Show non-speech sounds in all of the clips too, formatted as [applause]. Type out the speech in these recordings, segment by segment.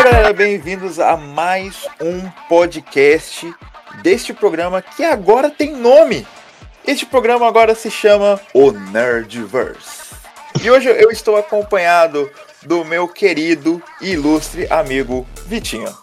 Fala galera, bem-vindos a mais um podcast deste programa que agora tem nome. Este programa agora se chama O Nerdverse. E hoje eu estou acompanhado do meu querido e ilustre amigo Vitinho.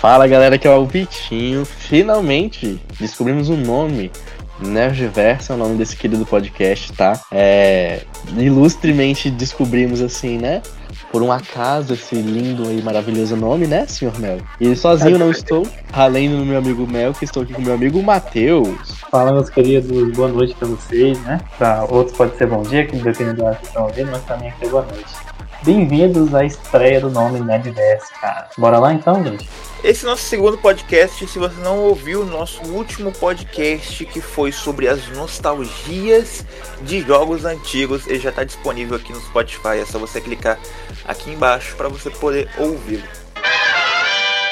Fala galera, que é o Vitinho. Finalmente descobrimos um nome. Nerdverse é o nome desse querido podcast, tá? É, ilustremente descobrimos assim, né? Por um acaso esse lindo e maravilhoso nome, né, senhor Mel? E sozinho não estou, além do meu amigo Mel, que estou aqui com meu amigo Matheus. Fala, meus queridos, boa noite pra vocês, né? Pra outros pode ser bom dia, que dependendo da hora que estão ouvindo, mas pra mim aqui é boa noite. Bem-vindos à estreia do nome Nerdverse, cara. Bora lá então, gente? Esse nosso segundo podcast. Se você não ouviu o nosso último podcast, que foi sobre as nostalgias de jogos antigos, ele já está disponível aqui no Spotify. É só você clicar aqui embaixo para você poder ouvi-lo.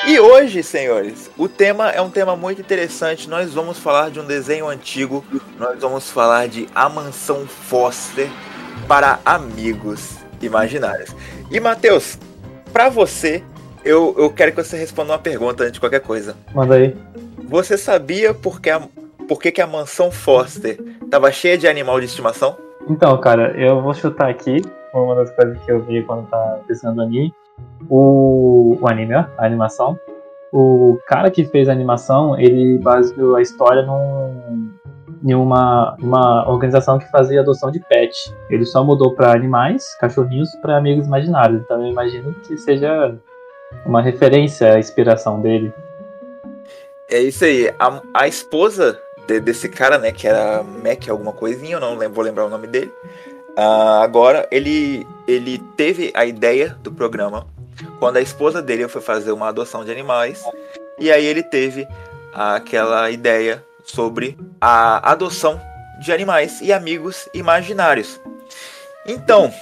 E hoje, senhores, o tema é um tema muito interessante. Nós vamos falar de um desenho antigo. Nós vamos falar de A Mansão Foster para amigos imaginários. E Matheus, para você, eu, eu quero que você responda uma pergunta antes de qualquer coisa. Manda aí. Você sabia por que a, por que, que a mansão Foster estava cheia de animal de estimação? Então, cara, eu vou chutar aqui uma das coisas que eu vi quando tá pensando no anime. O, o anime, ó, a animação. O cara que fez a animação, ele baseou a história num, em uma, uma organização que fazia adoção de pet. Ele só mudou para animais, cachorrinhos, para amigos imaginários. Então eu imagino que seja uma referência à inspiração dele. É isso aí. A, a esposa de, desse cara, né, que era Mac alguma coisinha, eu não lembro, vou lembrar o nome dele. Uh, agora, ele, ele teve a ideia do programa quando a esposa dele foi fazer uma adoção de animais. E aí ele teve aquela ideia sobre a adoção de animais e amigos imaginários. Então,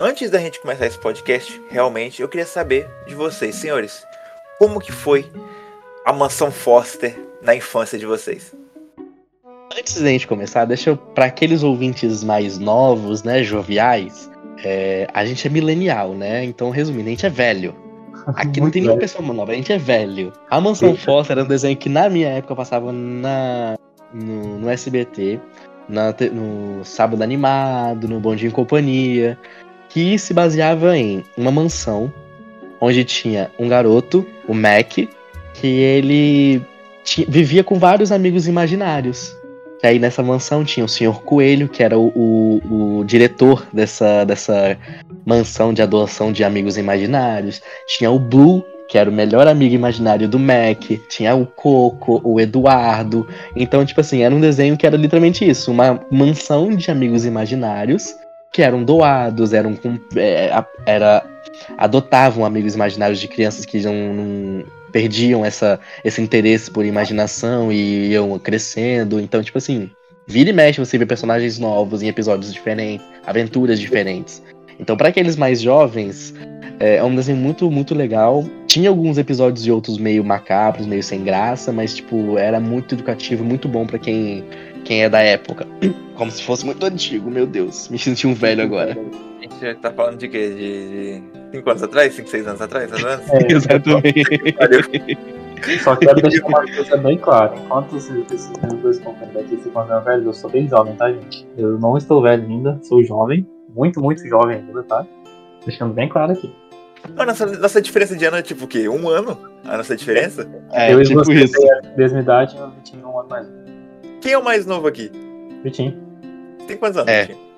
antes da gente começar esse podcast, realmente eu queria saber de vocês, senhores, como que foi a mansão Foster na infância de vocês? Antes da gente começar, deixa para aqueles ouvintes mais novos, né, joviais, é, a gente é milenial, né? Então, resumindo, a gente é velho. Aqui não tem nenhuma pessoa nova, a gente é velho. A Mansão Foster era um desenho que na minha época passava na, no, no SBT, na, no Sábado Animado, no Bom Dia em Companhia, que se baseava em uma mansão onde tinha um garoto, o Mac, que ele tinha, vivia com vários amigos imaginários. E aí nessa mansão tinha o Senhor Coelho, que era o, o, o, diretor dessa, dessa mansão de adoção de amigos imaginários. Tinha o Blue, que era o melhor amigo imaginário do Mac. Tinha o Coco, o Eduardo. Então, tipo assim, era um desenho que era literalmente isso: uma mansão de amigos imaginários que eram doados, eram é, era adotavam amigos imaginários de crianças que não, não perdiam essa, esse interesse por imaginação e iam crescendo. Então, tipo assim, vira e mexe você vê personagens novos em episódios diferentes, aventuras diferentes. Então, para aqueles mais jovens, é, é um desenho muito, muito legal. Tinha alguns episódios e outros meio macabros, meio sem graça, mas, tipo, era muito educativo, muito bom para quem, quem é da época. [clears throat] Como se fosse muito antigo, meu Deus. Me senti um velho agora. A gente tá falando de quê? De 5 anos atrás? 5, 6 anos atrás? Anos? É, Exatamente. Só quero deixar uma coisa bem clara. Enquanto esses, esses dois estão aqui se encontram velhos, eu sou bem jovem, tá, gente? Eu não estou velho ainda, sou jovem. Muito, muito jovem ainda, tá? Deixando bem claro aqui. Mas nossa, nossa diferença de ano é tipo o quê? Um ano? A nossa diferença? É, eu tipo e isso. a mesma idade, eu tinha um ano mais. Quem é o mais novo aqui? Vitinho. Tem quantos anos, é. Vitinho?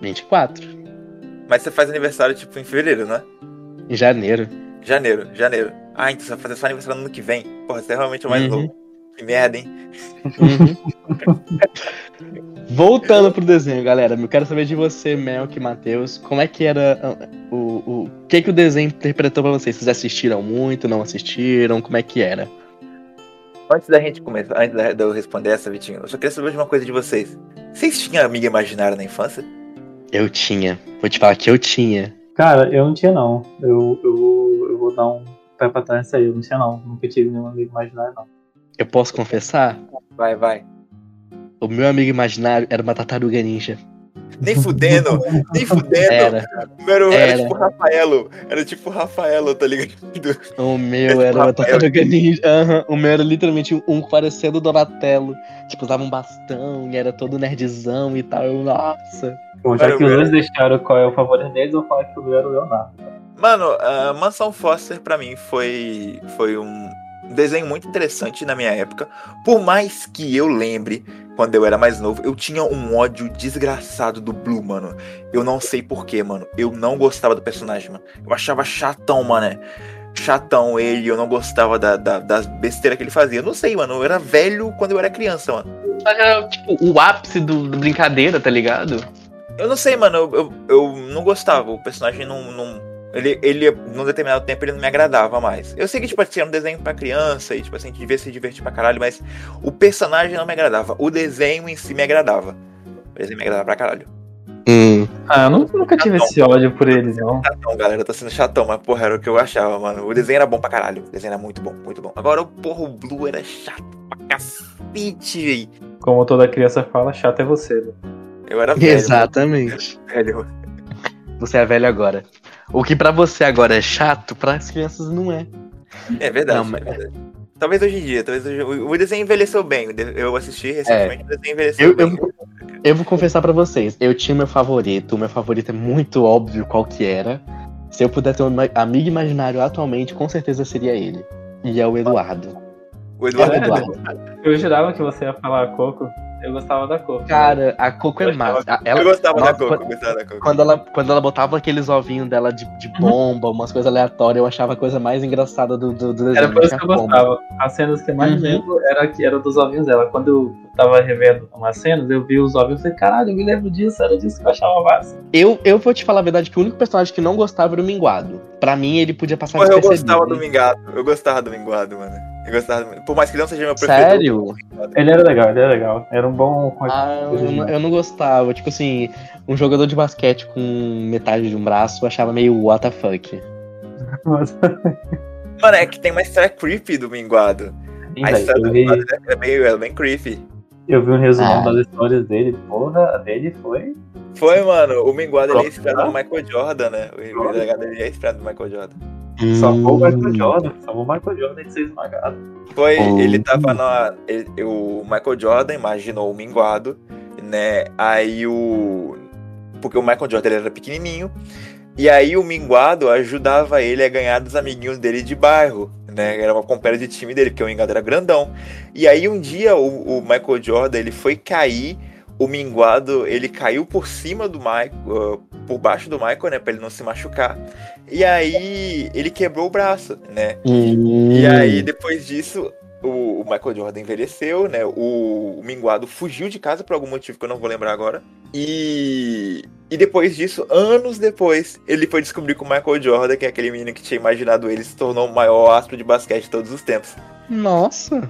24. Mas você faz aniversário tipo em fevereiro, né? Em janeiro. Janeiro, janeiro. Ah, então você vai fazer só aniversário no ano que vem. Porra, você é realmente o mais uhum. novo. Que merda, hein? Uhum. [laughs] Voltando pro desenho, galera, eu quero saber de você, Melk, Matheus, como é que era ah, o, o, o que que o desenho interpretou para vocês? Vocês assistiram muito, não assistiram? Como é que era? Antes da gente começar, antes de eu responder essa, Vitinho, eu só queria saber de uma coisa de vocês. Vocês tinham amiga imaginária na infância? Eu tinha. Vou te falar que eu tinha. Cara, eu não tinha não. Eu, eu, eu vou dar um pé pra trás aí. Eu não tinha não. Nunca tive nenhum amigo imaginário, não. Eu posso confessar? Vai, vai. O meu amigo imaginário era uma tartaruga ninja. Nem fudendo, nem fudendo. Era. O meu era, era Era. tipo Rafaelo. Era tipo Rafaelo, tá ligado? O meu tipo era tartaruga ninja. Aham, O meu era literalmente um parecendo Donatello. Tipo, usava um bastão e era todo nerdzão e tal. Eu, nossa. Bom, já que dois deixaram qual é o favorito deles, eu vou falar que o meu era o Leonardo. Mano, a Mansão Foster pra mim foi, foi um desenho muito interessante na minha época. Por mais que eu lembre, quando eu era mais novo, eu tinha um ódio desgraçado do Blue, mano. Eu não sei porquê, mano. Eu não gostava do personagem, mano. Eu achava chatão, mano. Chatão ele, eu não gostava da, da- das besteiras que ele fazia. Eu não sei, mano. Eu era velho quando eu era criança, mano. Era, tipo, o ápice do, do brincadeira, tá ligado? Eu não sei, mano. Eu, eu, eu não gostava. O personagem não. não ele, ele, num determinado tempo, ele não me agradava mais. Eu sei que, tipo assim, era um desenho pra criança e, tipo assim, devia se divertir pra caralho, mas o personagem não me agradava. O desenho em si me agradava. O desenho me agradava pra caralho. Hum. Ah, eu nu- nunca tive esse ódio por eles, não. Chatão, galera, eu tô sendo chatão, mas porra, era o que eu achava, mano. O desenho era bom pra caralho. O desenho era muito bom, muito bom. Agora, o porra, o Blue era chato pra cacete, véi. Como toda criança fala, chato é você. né? Eu era [laughs] velho. Exatamente. velho. Você é velho agora. O que pra você agora é chato, pras crianças não é. É verdade, Não, mas- é verdade. Talvez hoje em dia, talvez hoje... o o desenho envelheceu bem. o Eu assisti recentemente, o desenho envelheceu É. Eu- bem. Eu vou confessar pra vocês, eu tinha meu favorito, o meu favorito é muito óbvio qual que era. Se eu puder ter um amigo imaginário atualmente, com certeza seria ele. E é o Eduardo. O É o Eduardo. Eduardo. Eu jurava que você ia falar Coco. Eu gostava da Coco. Cara, a Coco é massa. Ela, eu gostava da Nossa, Coco, eu quando- gostava da Coco. quando, ela, quando ela botava aqueles ovinhos dela de, de bomba, umas coisas aleatórias, eu achava a coisa mais engraçada do, do, do desenho. Era por isso que eu bomba. gostava. As cenas que eu mais Uhum. lembro era, que, era dos ovinhos dela. Quando eu tava revendo umas cenas, eu vi os ovinhos e falei, caralho, eu me lembro disso, era disso que eu achava massa. Eu, eu vou te falar a verdade que o único personagem que não gostava era o Minguado. Pra mim, ele podia passar Porra, eu gostava do Mingado. Eu gostava do Mingado, mano. Eu gostava do... Por mais que ele não seja meu preferido. Sério? Ele era legal, ele era legal. Era um bom. Ah, eu, não- eu não gostava. Tipo assim, um jogador de basquete com metade de um braço eu achava meio what the fuck. [laughs] Mano, é que tem uma história creepy do Minguado. Sim, A história do eu, vi, Minguado é bem, é bem creepy. eu vi um resumão Ah. das histórias dele. Porra, a dele foi. Foi, mano. O Minguado ele é inspirado no Michael Jordan, né? O delegado ele é inspirado no Michael Jordan. Salvou o Hum. Michael Jordan. Salvou o Michael Jordan de ser esmagado. Foi, Oh. ele tava na. ele- o Michael Jordan imaginou o Minguado, né? Aí o. Porque o Michael Jordan ele era pequenininho. E aí o Minguado ajudava ele a ganhar dos amiguinhos dele de bairro, né? Era uma companhia de time dele, porque o Minguado era grandão. E aí um dia o, o Michael Jordan ele foi cair, o Minguado ele caiu por cima do Michael, uh, por baixo do Michael, né? Pra ele não se machucar. E aí ele quebrou o braço, né? Hum. E aí, depois disso, o, o Michael Jordan envelheceu, né? O, o Minguado fugiu de casa por algum motivo que eu não vou lembrar agora. E, e depois disso, anos depois, ele foi descobrir que o Michael Jordan, que é aquele menino que tinha imaginado ele, se tornou o maior astro de basquete de todos os tempos. Nossa.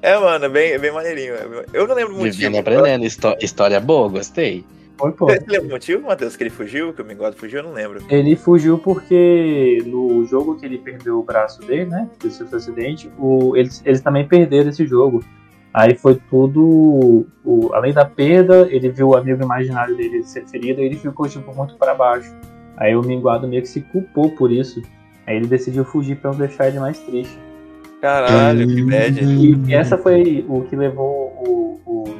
É, mano, é bem, é bem maneirinho. Eu não lembro o motivo. Vivendo aprendendo. Histó- história boa, gostei. Foi, pô. Você lembra o motivo, Matheus, que ele fugiu, que o Minguado fugiu? Eu não lembro. Ele fugiu porque no jogo que ele perdeu o braço dele, né? Que sofreu acidente, o, eles, eles também perderam esse jogo. Aí foi tudo. O, além da perda, ele viu o amigo imaginário dele ser ferido e ele ficou tipo, muito para baixo. Aí o Minguado meio que se culpou por isso. Aí ele decidiu fugir pra não deixar ele mais triste. Caralho, que bad. E, e essa foi o que levou o, o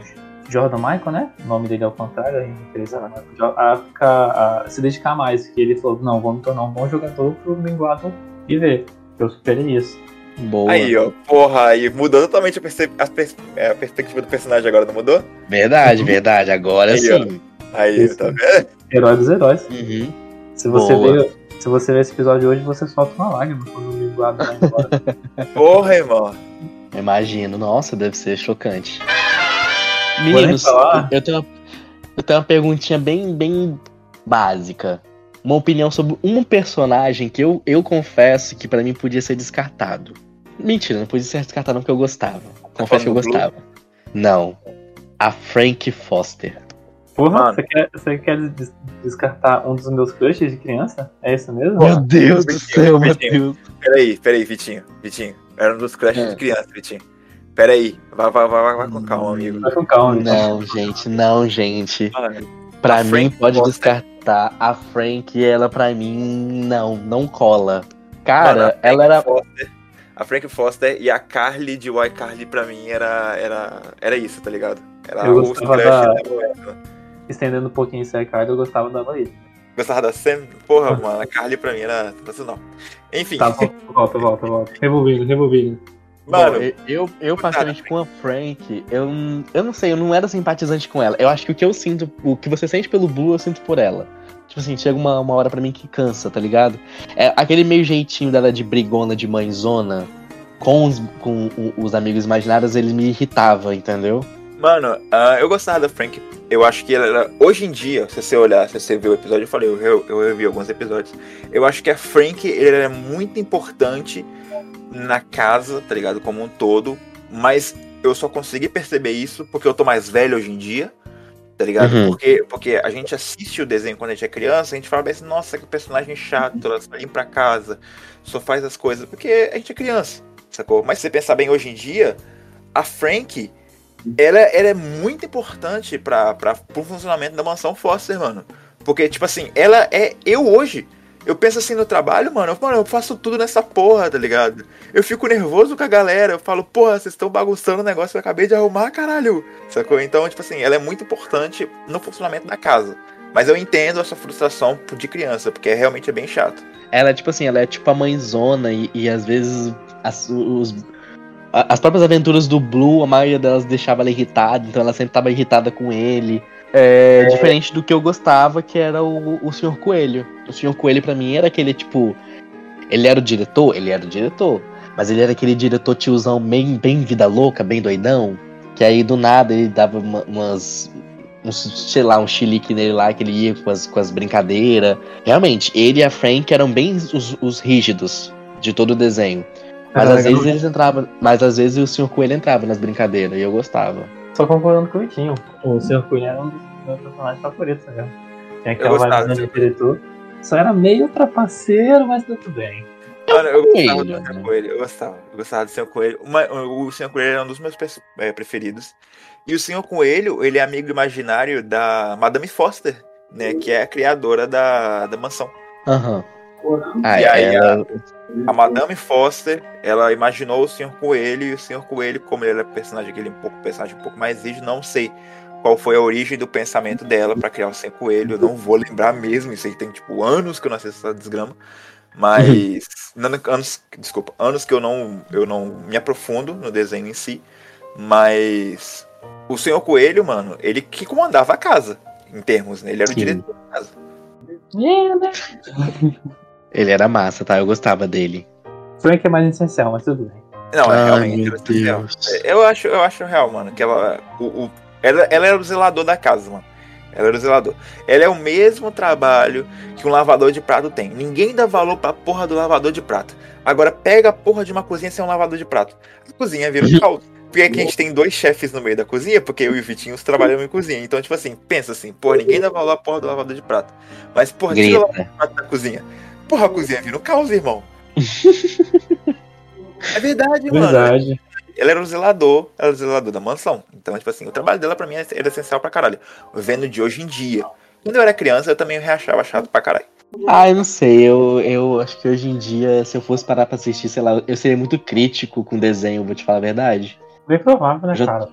Jordan Michael, né? O nome dele é o contrário, a referência a, Jordan, a, ficar- a se dedicar mais. Que ele falou: não, vou me tornar um bom jogador pro Minguado viver. Eu superei isso. Boa. Aí, ó, porra, aí mudou totalmente a, perce- a pers- é, a perspectiva do personagem agora, não mudou? Verdade, verdade. Agora Aí, ó. sim. Aí, Isso. tá vendo? Herói dos heróis. Uhum. Se você, Boa. ver, se você ver esse episódio hoje, você solta uma lágrima quando o Minguado vai embora. Porra, irmão. Imagino. Nossa, deve ser chocante. Meninos, eu tenho, uma, eu tenho uma perguntinha bem, bem básica. Uma opinião sobre um personagem que eu, eu confesso que pra mim podia ser descartado. Mentira, não podia ser descartado não porque eu gostava. Confesso que eu do gostava. Não. A Frank Foster. Porra, Mano. você quer, você quer des- descartar um dos meus crushes de criança? É isso mesmo? Meu Deus do Vitinho, céu, Vitinho. Matheus. Peraí, peraí, Vitinho. Vitinho. Era um dos crushes É. de criança, Vitinho. Peraí. Vai, vai, vai, vai, vai com calma, amigo. Vai com calma. Não, gente, não, gente. Mano, Pra A mim, Frank pode descartar. A Frank, ela pra mim, não, não cola. Mano, Cara, Frank ela era. Foster, a Frank Foster e a Carly de iCarly pra mim era, era, era isso, tá ligado? Era Eu gostava da- da moeda. Estendendo um pouquinho esse Ricardo, eu gostava da Loísa. Gostava da Sam? Porra, mano, a Carly pra mim era sensacional. Enfim, Tá, volta, volta, volta, volta. Revolvido, revolvido. Mano, Bom, eu, eu, eu, particularmente com a Frank, eu, eu não sei, eu não era simpatizante com ela. Eu acho que o que eu sinto, o que você sente pelo Blue, eu sinto por ela. Tipo assim, chega uma, uma hora pra mim que cansa, tá ligado? É aquele meio jeitinho dela de brigona, de mãezona, com os, com os amigos imaginários, ele me irritava, entendeu? Mano, ah, eu gostava da Frank. Eu acho que ela era. Hoje em dia, se você olhar, se você ver o episódio, eu falei, eu, eu, eu revi alguns episódios. Eu acho que a Frank ele era muito importante na casa, tá ligado? Como um todo. Mas eu só consegui perceber isso porque eu tô mais velho hoje em dia. Tá ligado? Uhum. Porque, porque a gente assiste o desenho quando a gente é criança, a gente fala assim, nossa, que personagem chato, ela só limpa a casa, só faz as coisas. Porque a gente é criança, sacou? Mas se você pensar bem hoje em dia, a Frank, ela, ela é muito importante para pro funcionamento da mansão Foster, mano. Porque, tipo assim, ela é. Eu hoje, eu penso assim no trabalho, mano, eu, mano, eu faço tudo nessa porra, tá ligado? Eu fico nervoso com a galera, eu falo, porra, vocês estão bagunçando o negócio que eu acabei de arrumar, caralho. Sacou? Então, tipo assim, ela é muito importante no funcionamento da casa. Mas eu entendo essa frustração de criança, porque realmente é bem chato. Ela é tipo assim, ela é tipo a mãezona e, e às vezes as, os, as próprias aventuras do Blue, a maioria delas deixava ela irritada, então ela sempre tava irritada com ele. É, Diferente do que eu gostava, que era o, o Sr. Coelho. O Sr. Coelho pra mim era aquele tipo. Ele era o diretor? Ele era o diretor. Mas ele era aquele diretor tiozão bem, bem vida louca, bem doidão. Que aí do nada ele dava uma- umas. Uns, sei lá, um chilique nele lá, que ele ia com as, com as brincadeiras. Realmente, ele e a Frank eram bem os, os rígidos de todo o desenho. Mas às vezes eles entravam. Mas às vezes o Sr. Coelho entrava nas brincadeiras e eu gostava. Só concordando com o Vitinho. O Sr. Cunha era um dos meus personagens favoritos, né? Tinha Eu aquela gostava vibe do de diretor. Só era meio trapaceiro, mas tudo bem. Mano, eu gostava Coelho, do né? Senhor Coelho, eu gostava. Eu gostava do Senhor Coelho. Uma- o Senhor Coelho era um dos meus eh, preferidos. E o Senhor Coelho, ele é amigo imaginário da Madame Foster, né? Que é a criadora da, da mansão. Aham. Ah, E aí, ela- A Madame Foster, ela imaginou o Senhor Coelho e o Senhor Coelho, como ele era personagem aquele um pouco personagem um pouco mais rígido, não sei qual foi a origem do pensamento dela pra criar o Senhor Coelho. Eu não vou lembrar mesmo, isso aí tem tipo anos que eu não assisto essa desgrama. Mas [laughs] não- anos, desculpa, anos que eu não eu não me aprofundo no desenho em si, mas o Senhor Coelho, mano, ele que comandava a casa em termos, né? Ele era o Sim. diretor da casa. É, né? [laughs] ele era massa, tá? Eu gostava dele. Frank é mais essencial, mas tudo bem. Não, é realmente essencial. Deus. Eu acho, eu acho real, mano, que ela. O, o- ela, ela era o zelador da casa, mano. Ela era o zelador. Ela é o mesmo trabalho que um lavador de prato tem. Ninguém dá valor pra porra do lavador de prato. Agora pega a porra de uma cozinha sem um lavador de prato. A cozinha vira um [laughs] caos. Porque aqui a gente tem dois chefes no meio da cozinha, porque eu e o Vitinho trabalhamos em cozinha. Então, tipo assim, pensa assim, porra, ninguém dá valor à porra do lavador de prato. Mas, porra, tira o lavador Grita. de prato da cozinha. Porra, a cozinha vira um caos, irmão. [laughs] É verdade, mano. Verdade. Ela era o zelador, ela era o zelador da mansão. Então, tipo assim, o trabalho dela pra mim era essencial pra caralho. Vendo de hoje em dia. Quando eu era criança, eu também reachava chato pra caralho. Ah, eu não sei. Eu, eu acho que hoje em dia, se eu fosse parar pra assistir, sei lá, eu seria muito crítico com desenho, vou te falar a verdade. Bem provável, né, Já- cara?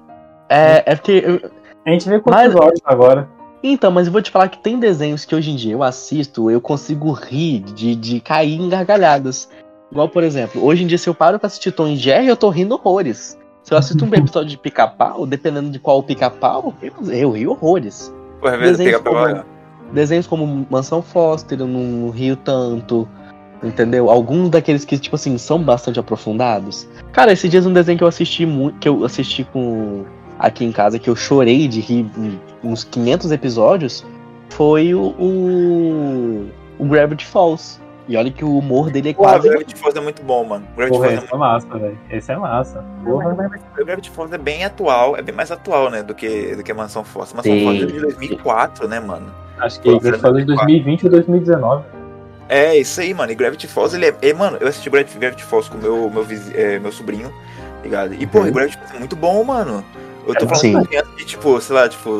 É, é porque. eu- A gente vê quantos Mas- episódios agora. Então, mas eu vou te falar que tem desenhos que hoje em dia eu assisto, eu consigo rir de, de cair em gargalhadas. Igual, por exemplo, hoje em dia, se eu paro pra assistir Tom e Jerry, eu tô rindo horrores. Se eu assisto um [laughs] episódio de pica-pau, dependendo de qual pica-pau, eu, eu rio horrores. Porra, às vezes Desenhos pra como, desenhos como Mansão Foster, eu não rio tanto. Entendeu? Alguns daqueles que, tipo assim, são bastante aprofundados. Cara, esses dias um desenho que eu assisti muito. Que eu assisti com. Aqui em casa, que eu chorei de rir em uns 500 episódios. Foi o. O, o Gravity Falls. E olha que o humor dele é Porra, quase. Gravity Falls é muito bom, mano. Gravity Porra, Falls esse é massa, velho. Esse é massa. Porra. é. O Gravity Falls é bem atual, é bem mais atual, né, do que, do que a Mansão Foster. Mansão Sim. Foster é de 2004, né, mano? Acho que Pô, ele falou de 2020 ou 2019. É, isso aí, mano. E Gravity Falls, ele é. é, mano, eu assisti Gravity, Gravity Falls com meu, meu, vizi- é, meu sobrinho, ligado? E, porra, Uhum. Gravity Falls é muito bom, mano. Eu tô É falando sim. com criança de, tipo, sei lá, tipo,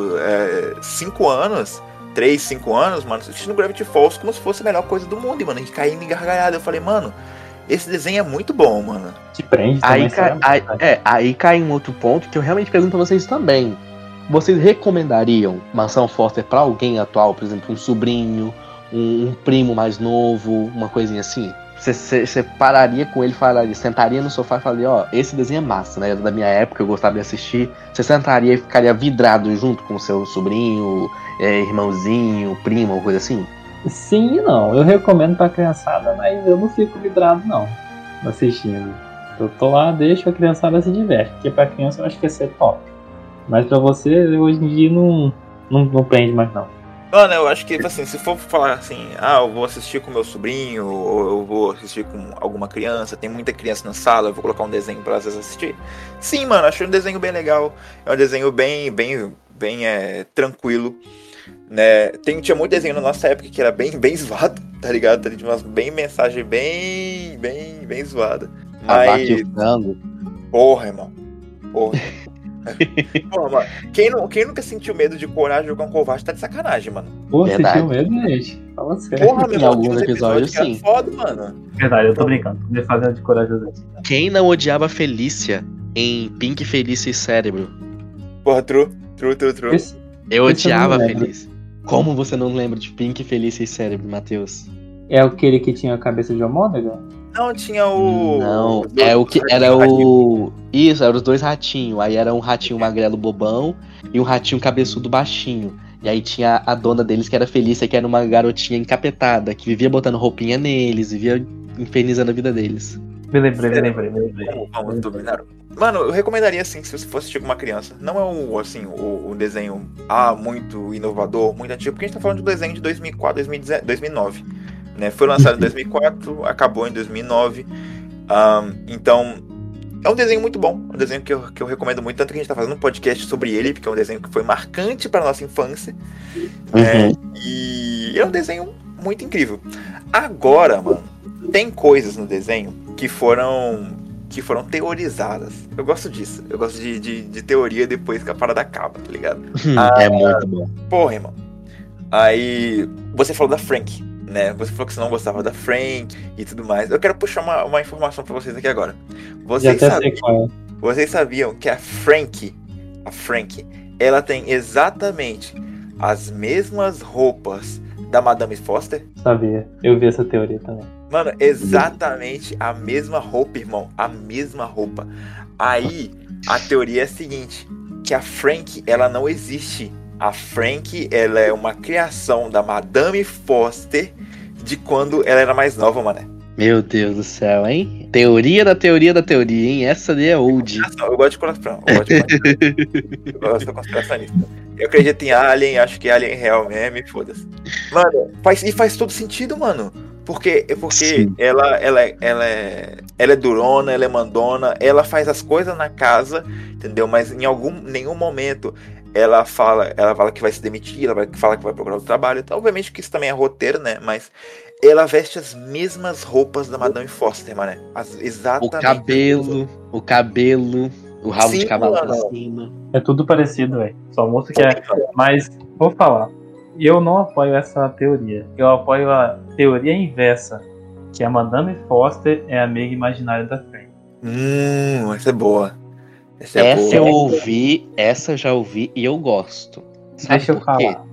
5 anos. 3, 5 anos, mano, assistindo Gravity Falls como se fosse a melhor coisa do mundo, e, mano, a gente caindo em gargalhada. Eu falei, mano, esse desenho é muito bom, mano. Te prende Aí, também, cai, sabe? aí, é, aí cai um outro ponto que eu realmente pergunto pra vocês também. Vocês recomendariam Mansão Foster pra alguém atual, por exemplo, um sobrinho, um, um primo mais novo, uma coisinha assim? Você- pararia com ele falaria, sentaria no sofá e falaria, ó, esse desenho é massa, né? Da minha época, eu gostava de assistir. Você sentaria e ficaria vidrado junto com seu sobrinho, é, irmãozinho, primo, ou coisa assim? Sim e não. Eu recomendo pra criançada, mas eu não fico vidrado não assistindo. Eu tô lá, deixo a criançada se diverte. Porque pra criança eu acho que ia ser top. Mas pra você, hoje em dia não, não, não prende mais não. Mano, eu acho que, assim, se for falar assim, ah, eu vou assistir com meu sobrinho, ou eu vou assistir com alguma criança, tem muita criança na sala, eu vou colocar um desenho pra vocês assistir. Sim, mano, achei um desenho bem legal. É um desenho bem, bem, bem é, tranquilo. Né? Tem, tinha muito desenho na nossa época que era bem, bem zoado, [laughs] tá ligado? Tinha umas bem mensagem bem, bem, bem zoada. Mas, porra, irmão. Porra. [laughs] Porra, mano. Quem, não, quem nunca sentiu medo de coragem jogar um covarde tá de sacanagem, mano. Pô, Verdade. tinha medo, gente? Fala sério. Porra, meu Em alguns episódios, que era sim. foda, mano. Verdade, eu tô brincando. Me fazendo de corajoso. Quem não odiava Felícia em Pink, Felícia e Cérebro? Porra, true, true, true, true. Esse- Eu Esse odiava. Felícia. Como você não lembra de Pink, Felícia e Cérebro, Matheus? É aquele que tinha a cabeça de ômega? Não, tinha o. Não, é o que era o. Isso, eram os dois ratinhos. Aí era um ratinho magrelo bobão e um ratinho cabeçudo baixinho. E aí tinha a dona deles que era Felícia, que era uma garotinha encapetada, que vivia botando roupinha neles, vivia infernizando a vida deles. Me lembrei, me lembrei, me lembrei. Como dominaram. Mano, eu recomendaria assim, se você fosse com uma criança. Não é o, assim, o, o desenho ah, muito inovador, muito antigo, porque a gente tá falando de um desenho de 2004, 2010, 2009. Né? Foi lançado em 2004, acabou em 2009. Ahn, então, é um desenho muito bom. Um desenho que eu, que eu recomendo muito. Tanto que a gente tá fazendo um podcast sobre ele, porque é um desenho que foi marcante pra nossa infância. né? E é um desenho muito incrível. Agora, mano, tem coisas no desenho que foram que foram teorizadas. Eu gosto disso. Eu gosto de, de, de teoria depois que a parada acaba, tá ligado? é muito bom. Porra, irmão. Aí você falou da Frank, né? Você falou que você não gostava da Frank e tudo mais. Eu quero puxar uma, uma informação pra vocês aqui agora. Vocês sabiam, é. vocês sabiam que a Frank, a Frank, ela tem exatamente as mesmas roupas da Madame Foster? Sabia. Eu vi essa teoria também. Mano, exatamente a mesma roupa, irmão. A mesma roupa. Aí, a teoria é a seguinte: que a Frank, ela não existe. A Frank, ela é uma criação da Madame Foster de quando ela era mais nova, mano. Meu Deus do céu, hein? Teoria da teoria da teoria, hein? Essa daí é old. Eu gosto de coração. Eu gosto de eu gosto de conspiracionista. Eu acredito em Alien, acho que Alien é real mesmo, foda-se. Mano, faz, e faz todo sentido, mano. Porque, é porque Sim. ela, ela, é- ela, é, ela é durona, ela é mandona, ela faz as coisas na casa, entendeu? Mas em algum nenhum momento ela fala, ela fala que vai se demitir, ela vai, fala que vai procurar outro trabalho. Então, obviamente que isso também é roteiro, né? Mas ela veste as mesmas roupas da Madame Foster, mano. As, O exatamente. cabelo, o cabelo, o rabo Sim, de cavalo pra cima. É tudo parecido, velho. Só mostra que é. Mas, vou falar. Eu não apoio essa teoria. Eu apoio a teoria inversa. Que a Madame Foster é a amiga imaginária da Frank. Hum, essa é boa. Essa é Essa eu ouvi, essa eu já ouvi e eu gosto. Sabe Deixa eu falar.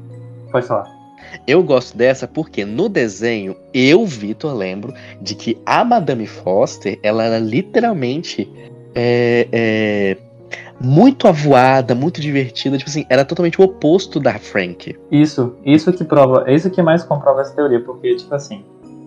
Pode falar. Eu gosto dessa porque no desenho, eu, Vitor, lembro de que a Madame Foster, ela era literalmente é, é, muito avoada, muito divertida. Tipo assim, era totalmente o oposto da Frank. Isso, isso que prova, é isso que mais comprova essa teoria, porque, tipo assim,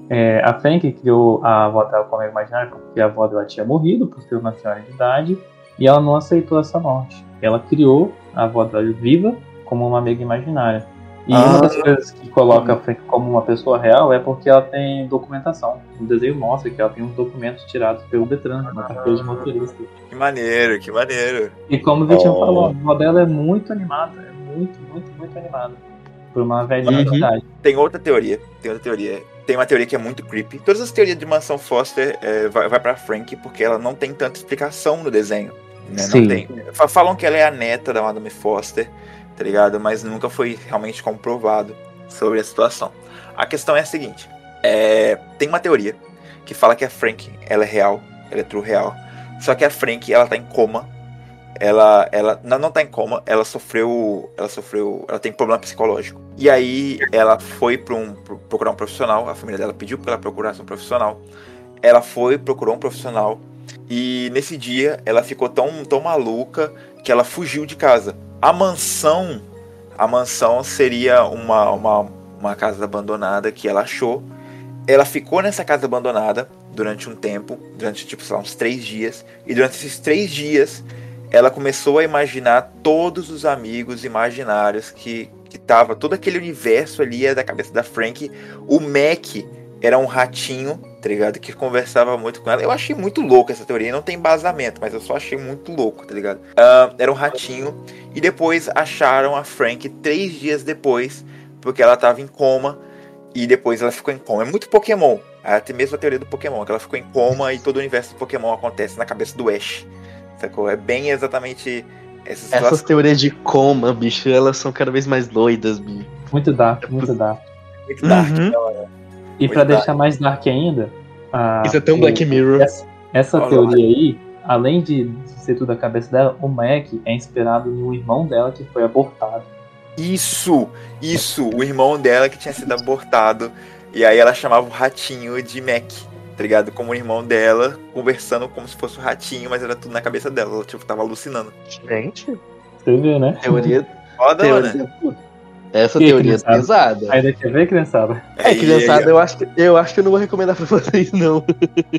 é, a Frank criou a avó dela como amiga imaginária porque a avó dela tinha morrido por ser uma senhora de idade e ela não aceitou essa morte. Ela criou a avó dela viva como uma amiga imaginária. E uma Ah. das coisas que coloca a Frank como uma pessoa real é porque ela tem documentação. O desenho mostra que ela tem uns documentos tirados pelo Detran, na carteira de motorista. Que maneiro, que maneiro. E como o Vitinho Oh. falou, a avó dela é muito animada, é muito, muito, muito animada. Por uma velhinha de Uhum. idade. Tem outra teoria. Tem outra teoria. Tem uma teoria que é muito creepy. Todas as teorias de mansão Foster é, vai, vai pra Frank porque ela não tem tanta explicação no desenho. Né? Não tem. Fa- Falam que ela é a neta da Madame Foster. tá ligado? Mas nunca foi realmente comprovado sobre a situação. A questão é a seguinte: é, tem uma teoria que fala que a Frank ela é real, ela é true real. Só que a Frank ela tá em coma. Ela, ela não, não tá em coma, ela sofreu. Ela sofreu. Ela tem problema psicológico. E aí ela foi para um, procurar um profissional. A família dela pediu para ela procurasse um profissional. Ela foi, procurou um profissional. E nesse dia ela ficou tão, tão maluca que ela fugiu de casa. A mansão. A mansão seria uma, uma, uma casa abandonada que ela achou. Ela ficou nessa casa abandonada durante um tempo, durante tipo, lá, uns três dias. E durante esses três dias, ela começou a imaginar todos os amigos imaginários que, que tava, todo aquele universo ali é da cabeça da Frank. O Mac era um ratinho, tá ligado? Que conversava muito com ela. Eu achei muito louco essa teoria, não tem embasamento, mas eu só achei muito louco, tá ligado? Uh, era um ratinho. E depois acharam a Frank três dias depois, porque ela tava em coma. E depois ela ficou em coma. É muito Pokémon. Até mesmo a teoria do Pokémon, que ela ficou em coma e todo o universo do Pokémon acontece na cabeça do Ash. Sacou? É bem exatamente essa situação. Essas teorias de coma, bicho, elas são cada vez mais doidas, bicho. Muito dark, muito dark. Muito dark, uhum. Então, E para deixar mais dark ainda. Isso é tão Black Mirror. Essa, essa teoria aí, além de ser tudo a cabeça dela, o Mac é inspirado em um irmão dela que foi abortado. Isso, isso, o irmão dela que tinha sido abortado e aí ela chamava o ratinho de Mac, tá ligado? Como o irmão dela, conversando como se fosse o ratinho, mas era tudo na cabeça dela. Ela, tipo, tava alucinando. Gente. Você viu, né? Teoria. Foda, teoria, né? Essa que, teoria é pesada. Ainda quer ver, criançada? É, criançada, eu acho, que, eu acho que eu não vou recomendar pra vocês, não.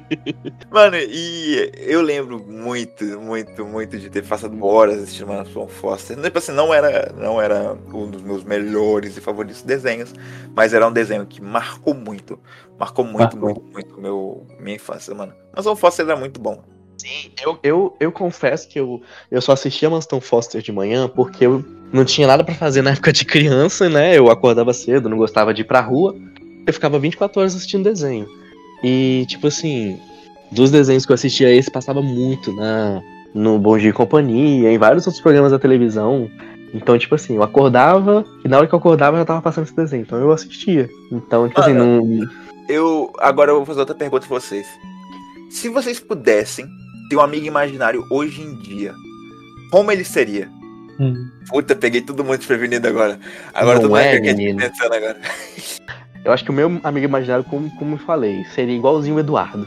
[laughs] Mano, e eu lembro muito, muito, muito de ter passado horas assistindo Mansão Foster. Tipo assim, não era, não era um dos meus melhores e favoritos desenhos, mas era um desenho que marcou muito. Marcou muito, marcou. muito, muito meu, minha infância, mano. Mansão Foster era muito bom. Sim, eu, eu, eu confesso que eu, eu só assistia Manston Foster de manhã porque eu não tinha nada para fazer na época de criança, né? Eu acordava cedo, não gostava de ir pra rua. Eu ficava 24 horas assistindo desenho. E, tipo assim, dos desenhos que eu assistia, esse passava muito na, no Bom Dia e Companhia, em vários outros programas da televisão. Então, tipo assim, eu acordava e na hora que eu acordava já tava passando esse desenho. Então eu assistia. Então, tipo assim, não. Eu. Agora eu vou fazer outra pergunta pra vocês. Se vocês pudessem ter um amigo imaginário hoje em dia, como ele seria? Hum. Puta, peguei todo mundo desprevenido agora. Agora todo mundo é, pensando agora. Eu acho que o meu amigo imaginário, como, como eu falei, seria igualzinho o Eduardo.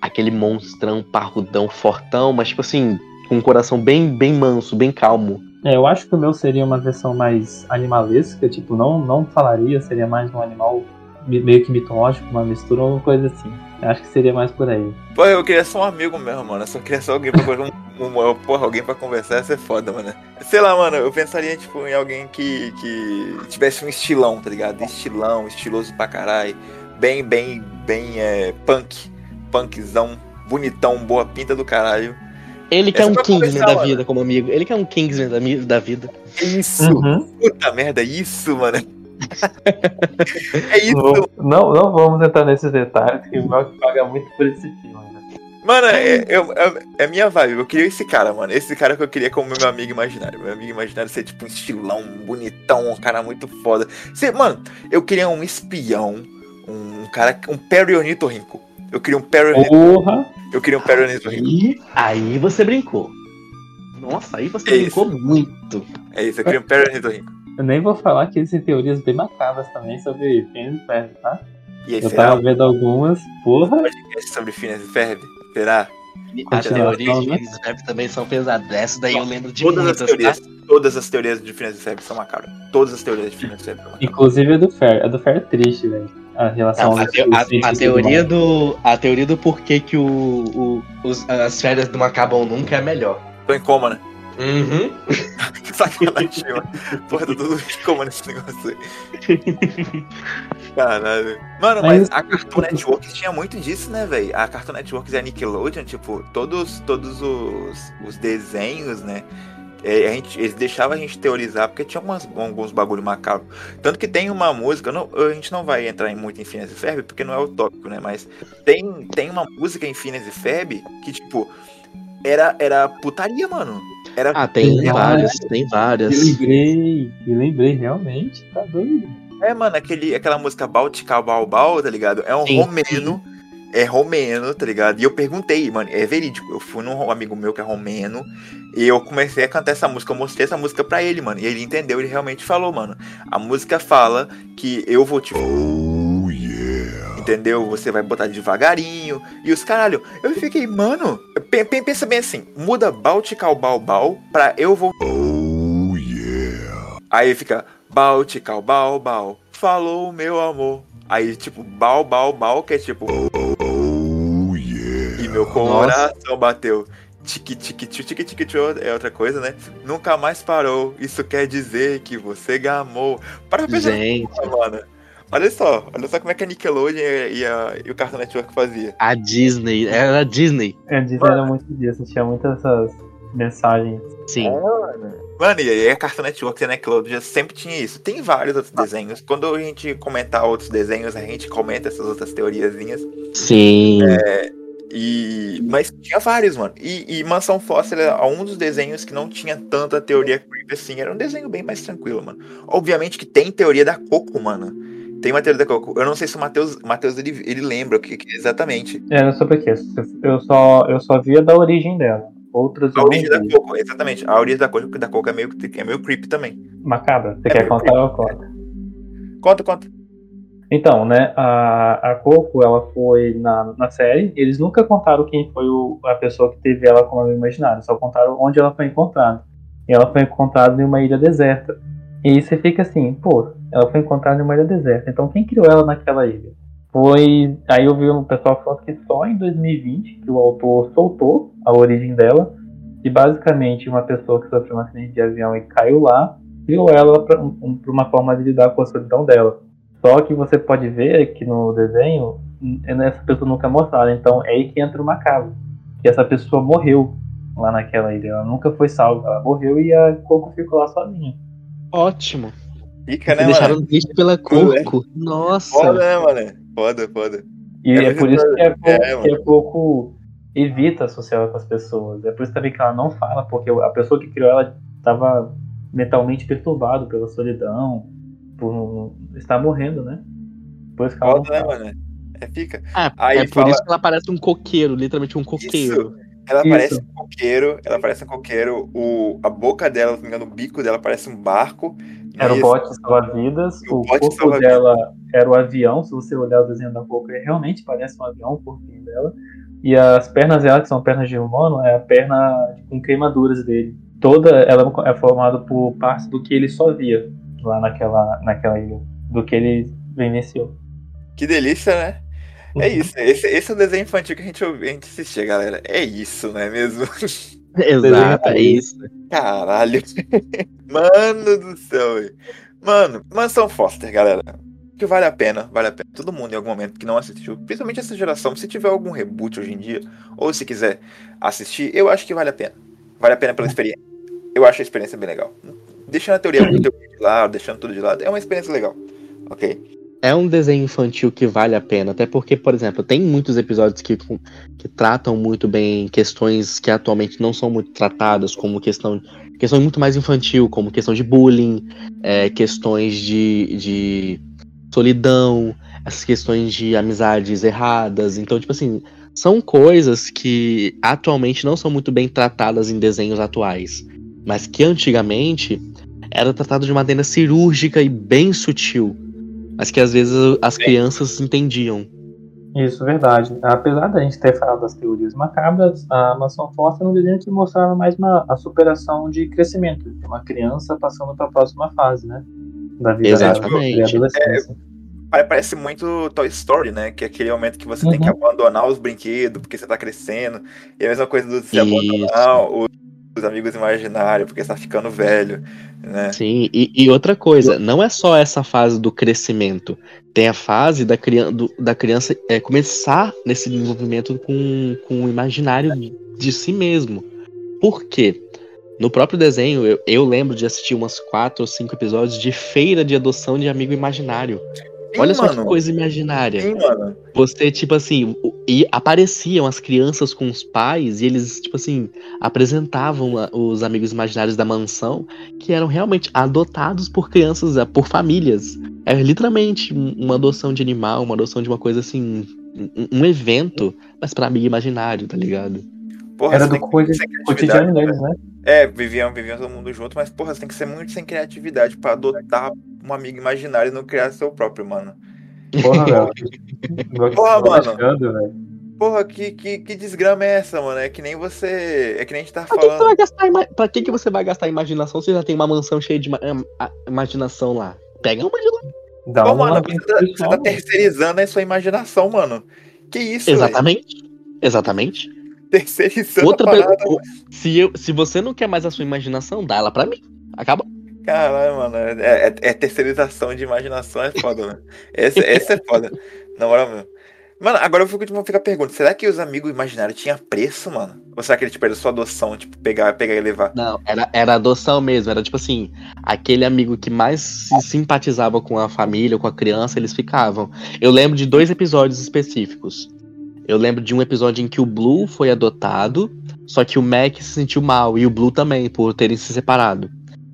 Aquele monstrão, parrudão, fortão, mas tipo assim, com um coração bem, bem manso, bem calmo. É, eu acho que o meu seria uma versão mais animalesca, tipo, não, não falaria, seria mais um animal meio que mitológico, uma mistura ou uma coisa assim. Acho que seria mais por aí. Pô, eu queria só um amigo mesmo, mano. Eu só queria só alguém pra um, um, porra, alguém pra conversar, ia ser foda, mano. Sei lá, mano, eu pensaria, tipo, em alguém que, que tivesse um estilão, tá ligado? Estilão, estiloso pra caralho. Bem, bem, bem é, punk. Punkzão, bonitão, boa pinta do caralho. Ele quer um Kingsman da vida como amigo. Ele quer um Kingsman da, da vida. Isso! Uhum. Puta merda, isso, mano. É isso. Não, não vamos entrar nesses detalhes, que vai pagar muito por esse filme. Né? Mano, é, é, é, minha vibe. Eu queria esse cara, mano. Esse cara que eu queria como meu amigo imaginário. Meu amigo imaginário ser tipo um estilão, um bonitão, um cara muito foda. Você, mano, eu queria um espião, um cara, um Perry Ornitorrinco. Eu queria um Perry Porra! Eu queria um Perry Ornitorrinco. Aí, aí você brincou. Nossa, aí você é brincou isso. muito. É isso, eu queria um Perry Ornitorrinco. Eu nem vou falar que existem teorias bem macabras também sobre Phineas e Ferb, tá? E aí, eu será? tava vendo algumas, porra. Podcast sobre Phineas e Ferb? Será? As teorias de Phineas e Ferb também são pesadas. Essa daí eu lembro de todas muitas, as teorias, tá? Todas as teorias de Phineas e Ferb são macabras. Todas as teorias de Phineas e Ferb são macabras. Inclusive a do Fer. A do Fer é triste, velho. A relação Não, a, te, a, a teoria do a teoria do porquê que o, o os, as férias não acabam nunca é melhor. Tô em coma, né? Uhum. [laughs] Sacanagem, mano. Porra, tá tudo como nesse negócio aí. Caralho. Mano, mas, a Cartoon Network tinha muito disso, né, velho? A Cartoon Network e a Nickelodeon, tipo, todos, todos os, os desenhos, né? É, a gente, eles deixavam a gente teorizar porque tinha umas, alguns bagulho macabro. Tanto que tem uma música, não, a gente não vai entrar muito em Phineas e Ferb porque não é o tópico, né? Mas tem, tem uma música em Phineas e Ferb que, tipo, era, era putaria, mano. Era Ah, tem Tem várias, tem Eu várias. lembrei, eu lembrei, realmente, tá doido. É, mano, aquele, aquela música Baltica Bal Bal, tá ligado? É um Sim. romeno. É romeno, tá ligado? E eu perguntei, mano, é verídico. Eu fui num amigo meu que é romeno. E eu comecei a cantar essa música. Eu mostrei essa música pra ele, mano. E ele entendeu, ele realmente falou, mano. A música fala que eu vou te. Entendeu? Você vai botar devagarinho. E os caralho. Eu fiquei, mano. pe- pe- Pensa bem assim: muda Baltica Bal Bal pra eu vou. Aí fica Baltica Bal Bal. Falou meu amor. Aí, tipo, bal, bal, bal, que é tipo. E meu coração bateu. Tique, tique, tchu, tique, tique, tchu, é outra coisa, né? Nunca mais parou. Isso quer dizer que você gamou. Para pensar, Gente, mano. Olha só, olha só como é que a Nickelodeon e, e a- e o Cartoon Network fazia. a Disney, era a Disney. É, a Disney era muito disso, tinha muitas essas mensagens. Sim. Mano, e aí a Cartoon Network e a Nickelodeon sempre tinha isso. Tem vários outros desenhos. Quando a gente comentar outros desenhos, a gente comenta essas outras teoriazinhas. Sim. E, mas tinha vários, mano. E, e Mansão Foster era um dos desenhos que não tinha tanta teoria creepy assim. Era um desenho bem mais tranquilo, mano. Obviamente que tem teoria da Coco, mano. Tem uma teoria da Coco. Eu não sei se o Matheus, Matheus ele, ele lembra o que, que exatamente. Era sobre o quê? Eu só, eu só via da origem dela. Outras A origem da não. Coco, exatamente. A origem da Coco, da Coco é meio, é meio creepy também. Macabra. Você É quer contar? Eu conto. Conta, conta. Então, né, a, a Coco, ela foi na, na série, eles nunca contaram quem foi o, a pessoa que teve ela como amigo imaginário, só contaram onde ela foi encontrada. E ela foi encontrada em uma ilha deserta. E você fica assim, pô, ela foi encontrada em uma ilha deserta, então quem criou ela naquela ilha? Foi. Aí eu vi um pessoal falando que só em 2020 que o autor soltou a origem dela. E basicamente uma pessoa que sofreu um acidente de avião e caiu lá, criou ela para um, uma forma de lidar com a solidão dela. Só que você pode ver que no desenho, essa pessoa nunca é mostrada. Então é aí que entra o macabro. Que essa pessoa morreu lá naquela ilha. Ela nunca foi salva. Ela morreu e a Coco ficou lá sozinha. Ótimo. Fica, né, deixaram mano? triste pela Coco. Nossa. Foda, né, mano? Foda, foda. E É é, por isso que a, Coco, é, que a Coco evita associar ela com as pessoas. É por isso também que ela não fala, porque a pessoa que criou ela estava mentalmente perturbado pela solidão, por estar morrendo, né? Por isso que ela não Foda, né, mano? É, fica. Ah, Aí é por fala- isso que ela parece um coqueiro, literalmente um coqueiro. Ela Isso. parece um coqueiro, ela parece um coqueiro, o, a boca dela, se não me engano, o bico dela parece um barco. Era o bote salva-vidas, O o bote corpo salva-vidas. dela era o avião. Se você olhar o desenho da ele realmente parece um avião, o corpinho dela. E as pernas dela, que são pernas de humano, é a perna com queimaduras dele. Toda ela é formada por partes do que ele só via lá naquela, naquela ilha, do que ele vivenciou. Que delícia, né? É isso. Esse, esse é o desenho infantil que a gente, a gente assistia, galera. É isso, não é mesmo? [laughs] Exato, é isso. Caralho. [laughs] Mano do céu, velho. Mano, Mansão Foster, galera. Que vale a pena, vale a pena. Todo mundo em algum momento que não assistiu, principalmente essa geração, se tiver algum reboot hoje em dia, ou se quiser assistir, eu acho que vale a pena. Vale a pena pela experiência. Eu acho a experiência bem legal. Deixando a teoria, a [laughs] teoria de lado, deixando tudo de lado, é uma experiência legal. Ok? É um desenho infantil que vale a pena, até porque, por exemplo, tem muitos episódios que, que tratam muito bem questões que atualmente não são muito tratadas, como questão, questão muito mais infantil, como questão de bullying, é, questões de, de solidão, essas questões de amizades erradas. Então, tipo assim, são coisas que atualmente não são muito bem tratadas em desenhos atuais, mas que antigamente era tratado de maneira cirúrgica e bem sutil mas que às vezes as crianças entendiam. Isso, verdade. Apesar da gente ter falado das teorias macabras, a Mansão Foster é um desenho que mostrava mais uma, a superação de crescimento, de uma criança passando para a próxima fase, né? Da vida Exatamente. dela, da adolescência. Pare- Parece muito Toy Story, né? Que é aquele momento que você tem que Uhum. abandonar os brinquedos porque você tá crescendo. E a mesma coisa do Isso. abandonar os, os amigos imaginários porque você tá ficando velho, né? Sim, e, e outra coisa, não é só essa fase do crescimento. Tem a fase da, crian do- da criança é, começar nesse desenvolvimento com, com o imaginário de, de si mesmo. Por quê? No próprio desenho, eu, eu lembro de assistir umas quatro ou cinco episódios de feira de adoção de amigo imaginário. Sim, Olha só mano. que coisa imaginária. Sim, mano. Você, tipo assim, e apareciam as crianças com os pais e eles, tipo assim, apresentavam os amigos imaginários da mansão que eram realmente adotados por crianças, eh, por famílias. É literalmente um- uma adoção de animal, uma adoção de uma coisa assim, um, evento, mas pra amigo imaginário, tá ligado? Porra, Era do Cotidiano deles, né? É, viviam, viviam todo mundo junto, mas porra, você tem que ser muito sem criatividade pra adotar um amigo imaginário e não criar seu próprio, mano. Porra, velho. Que [laughs] Porra, mano. achando. Porra, que, que, que desgrama é essa, mano? É que nem você. É que nem a gente tá Pra que, que você falando. vai gastar ima- pra que, que você vai gastar imaginação se já tem uma mansão cheia de ima- am- a- imaginação lá? Pega uma de lá. Dá Pô, uma mano, você tá, você tá terceirizando a sua imaginação, mano. Que isso, velho? Exatamente. Exatamente. Terceirizando Outra a parada. pergunta. Se, eu, se você não quer mais a sua imaginação, dá ela pra mim. Acaba. Caralho, mano. É, é- é terceirização de imaginação, é foda, mano. Esse, [laughs] esse é foda. Na moral mesmo. Mano, agora eu fico, tipo, fica a pergunta: será que os amigos imaginários tinham preço, mano? Ou será que ele, tipo, era só adoção, tipo, pegar, pegar e levar? Não, era, era adoção mesmo. Era tipo assim, aquele amigo que mais se simpatizava com a família, com a criança, eles ficavam. Eu lembro de dois episódios específicos. Eu lembro de um episódio em que o Blue foi adotado, só que o Mac se sentiu mal, e o Blue também, por terem se separado.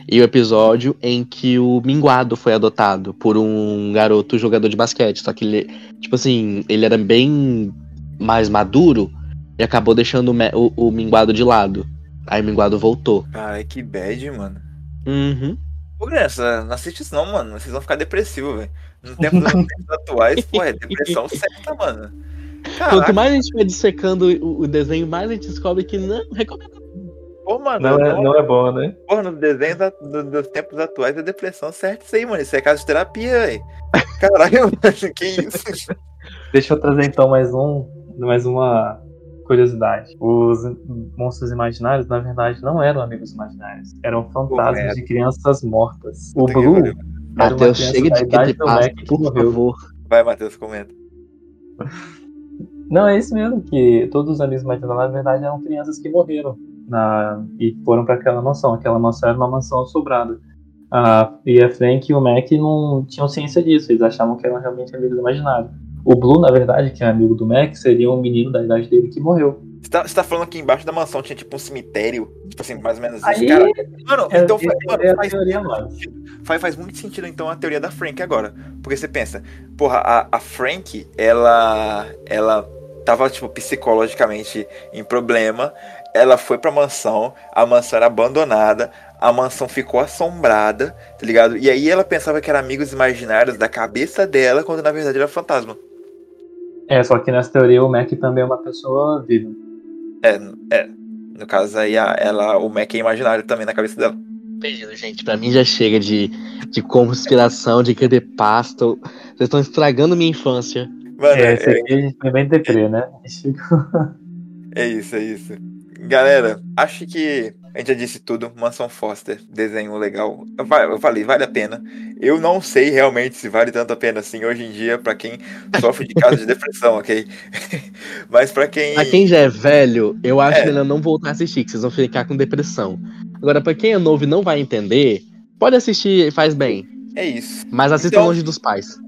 E o episódio em que o Minguado foi adotado por um garoto jogador de basquete. Só que ele, tipo assim, ele era bem mais maduro e acabou deixando o, o, o Minguado de lado. Aí o Minguado voltou. Caralho, que bad, mano. Uhum. Ô, criança, não assiste isso não, mano. Vocês vão ficar depressivos, velho. No tempo tempos atuais, pô, é depressão certa, mano. Quanto Caraca, mais a gente vai dissecando o, desenho, mais a gente descobre que não recomendo. pô, mano. Não é, não- não é bom, né? Porra, nos desenhos da- do- dos tempos atuais é depressão certa isso aí, mano. Isso é caso de terapia, velho. Caralho, [laughs] mano, que isso? Deixa eu trazer então mais um, mais uma curiosidade. Os monstros imaginários, na verdade, não eram amigos imaginários. Eram fantasmas Correto. de crianças mortas. O que Blue Matheus, chega de idade do creepypasta, Mac que por favor. Vai, Matheus, comenta. Não, é isso mesmo, que todos os amigos imaginários, na verdade, eram crianças que morreram na, e foram para aquela mansão. Aquela mansão era uma mansão assombrada. Ah, e a Frank e o Mac não tinham ciência disso, eles achavam que eram realmente amigos imaginários. O Blue, na verdade, que é amigo do Mac, seria um menino da idade dele que morreu. Você tá, você tá falando que embaixo da mansão tinha tipo um cemitério? Tipo assim, mais ou menos isso, Aí, cara. Mano, é- então faz, mano, é a faz teoria sentido. Faz, faz muito sentido então a teoria da Frank agora. Porque você pensa, porra, a, a Frank, ela. Ela tava, tipo, psicologicamente em problema. Ela foi pra mansão, a mansão era abandonada, a mansão ficou assombrada, tá ligado? E aí ela pensava que eram amigos imaginários da cabeça dela, quando na verdade era fantasma. É, só que nessa teoria o Mac também é uma pessoa viva. É, é. No caso aí, a- ela, o Mac é imaginário também na cabeça dela. Perdido, gente. Pra mim já chega de, de conspiração, de creepypasta. Vocês estão estragando minha infância. Mano, É, é, esse aqui a gente foi bem deprê, né? É isso, é isso. Galera, acho que a gente já disse tudo. Mansão Foster, desenho legal. Eu fa- eu falei, vale a pena. Eu não sei realmente se vale tanto a pena assim hoje em dia pra quem sofre de caso de depressão, ok? [laughs] Mas pra quem. Pra quem já é velho, eu acho É. melhor não voltar a assistir, que vocês vão ficar com depressão. Agora, pra quem é novo e não vai entender, pode assistir, faz bem. É isso. Mas assista Então- longe dos pais.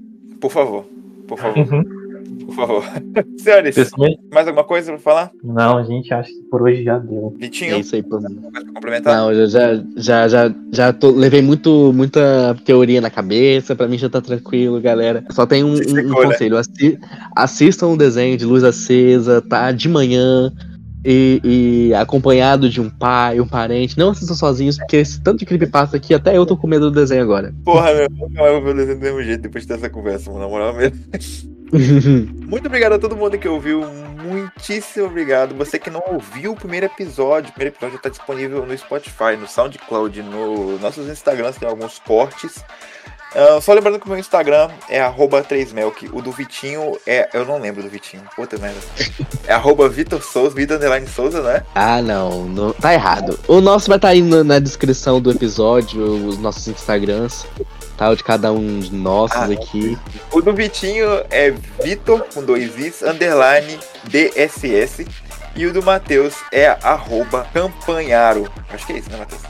Por favor. Por favor, Uhum. Por favor. [laughs] Senhores, Pessoalmente, mais alguma coisa pra falar? não, a gente acha que por hoje já deu. Vitinho, É isso aí por mim. complementar? Não, eu já, já, já, já tô- levei muito, muita teoria na cabeça, pra mim já tá tranquilo, galera. Só tem um, um- um conselho: assi- assistam um desenho de luz acesa, tá? De manhã. E, e acompanhado de um pai, um parente. Não assistam sozinhos, porque esse tanto de creepypasta aqui, até eu tô com medo do desenho agora. Porra, meu, mais vou ver o desenho do mesmo jeito depois de ter essa conversa, mano. Na moral mesmo. [laughs] Muito obrigado a todo mundo que ouviu. Muitíssimo obrigado. Você que não ouviu o primeiro episódio, o primeiro episódio está disponível no Spotify, no SoundCloud, no nossos Instagrams tem alguns cortes. Ah, só lembrando que o meu Instagram é arroba 3melk. O do Vitinho é. Eu não lembro do Vitinho. Puta merda. É arroba Vitor Souza, Vitor Underline Souza, né? Ah, não, não, tá errado. O nosso vai estar aí na, na descrição do episódio, os nossos Instagrams, O de cada um de nossos Ah, aqui. O do Vitinho é Vitor com dois Is, underline DSS. E o do Matheus é arroba campanharo. Acho que é isso, né, Matheus?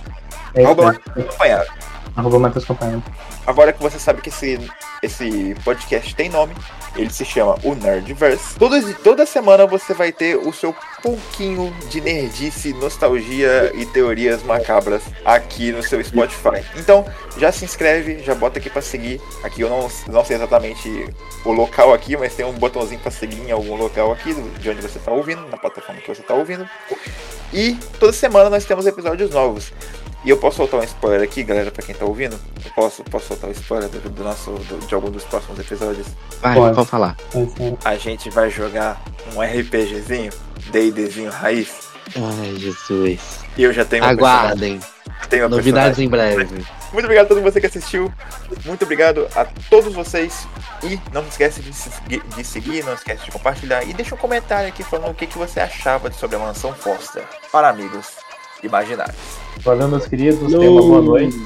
É Arroba aí. Campanharo. Arroba Matheus Companheiro. agora que você sabe que esse, esse podcast tem nome, ele se chama o Nerdverse. Toda, toda semana você vai ter o seu pouquinho de nerdice, nostalgia e teorias macabras aqui no seu Spotify. Então, já se inscreve, já bota aqui para seguir. Aqui eu não, não sei exatamente o local aqui, mas tem um botãozinho para seguir em algum local aqui de onde você está ouvindo, na plataforma que você está ouvindo. E toda semana nós temos episódios novos. E eu posso soltar um spoiler aqui, galera, pra quem tá ouvindo? Eu posso, posso soltar um spoiler do, do nosso, do, de algum dos próximos episódios? Vai, Pode. pode falar. A gente vai jogar um RPGzinho, D&Dzinho raiz. Ai, Jesus. E eu já tenho Aguardem. tenho Novidades personagem. em breve. Muito obrigado a todo você que assistiu. Muito obrigado a todos vocês. E não se esquece de, se de seguir, não esquece de compartilhar. E deixa um comentário aqui falando o que, que você achava sobre a mansão Foster. Para amigos imaginários. Valeu, meus queridos. Tenha uma boa noite.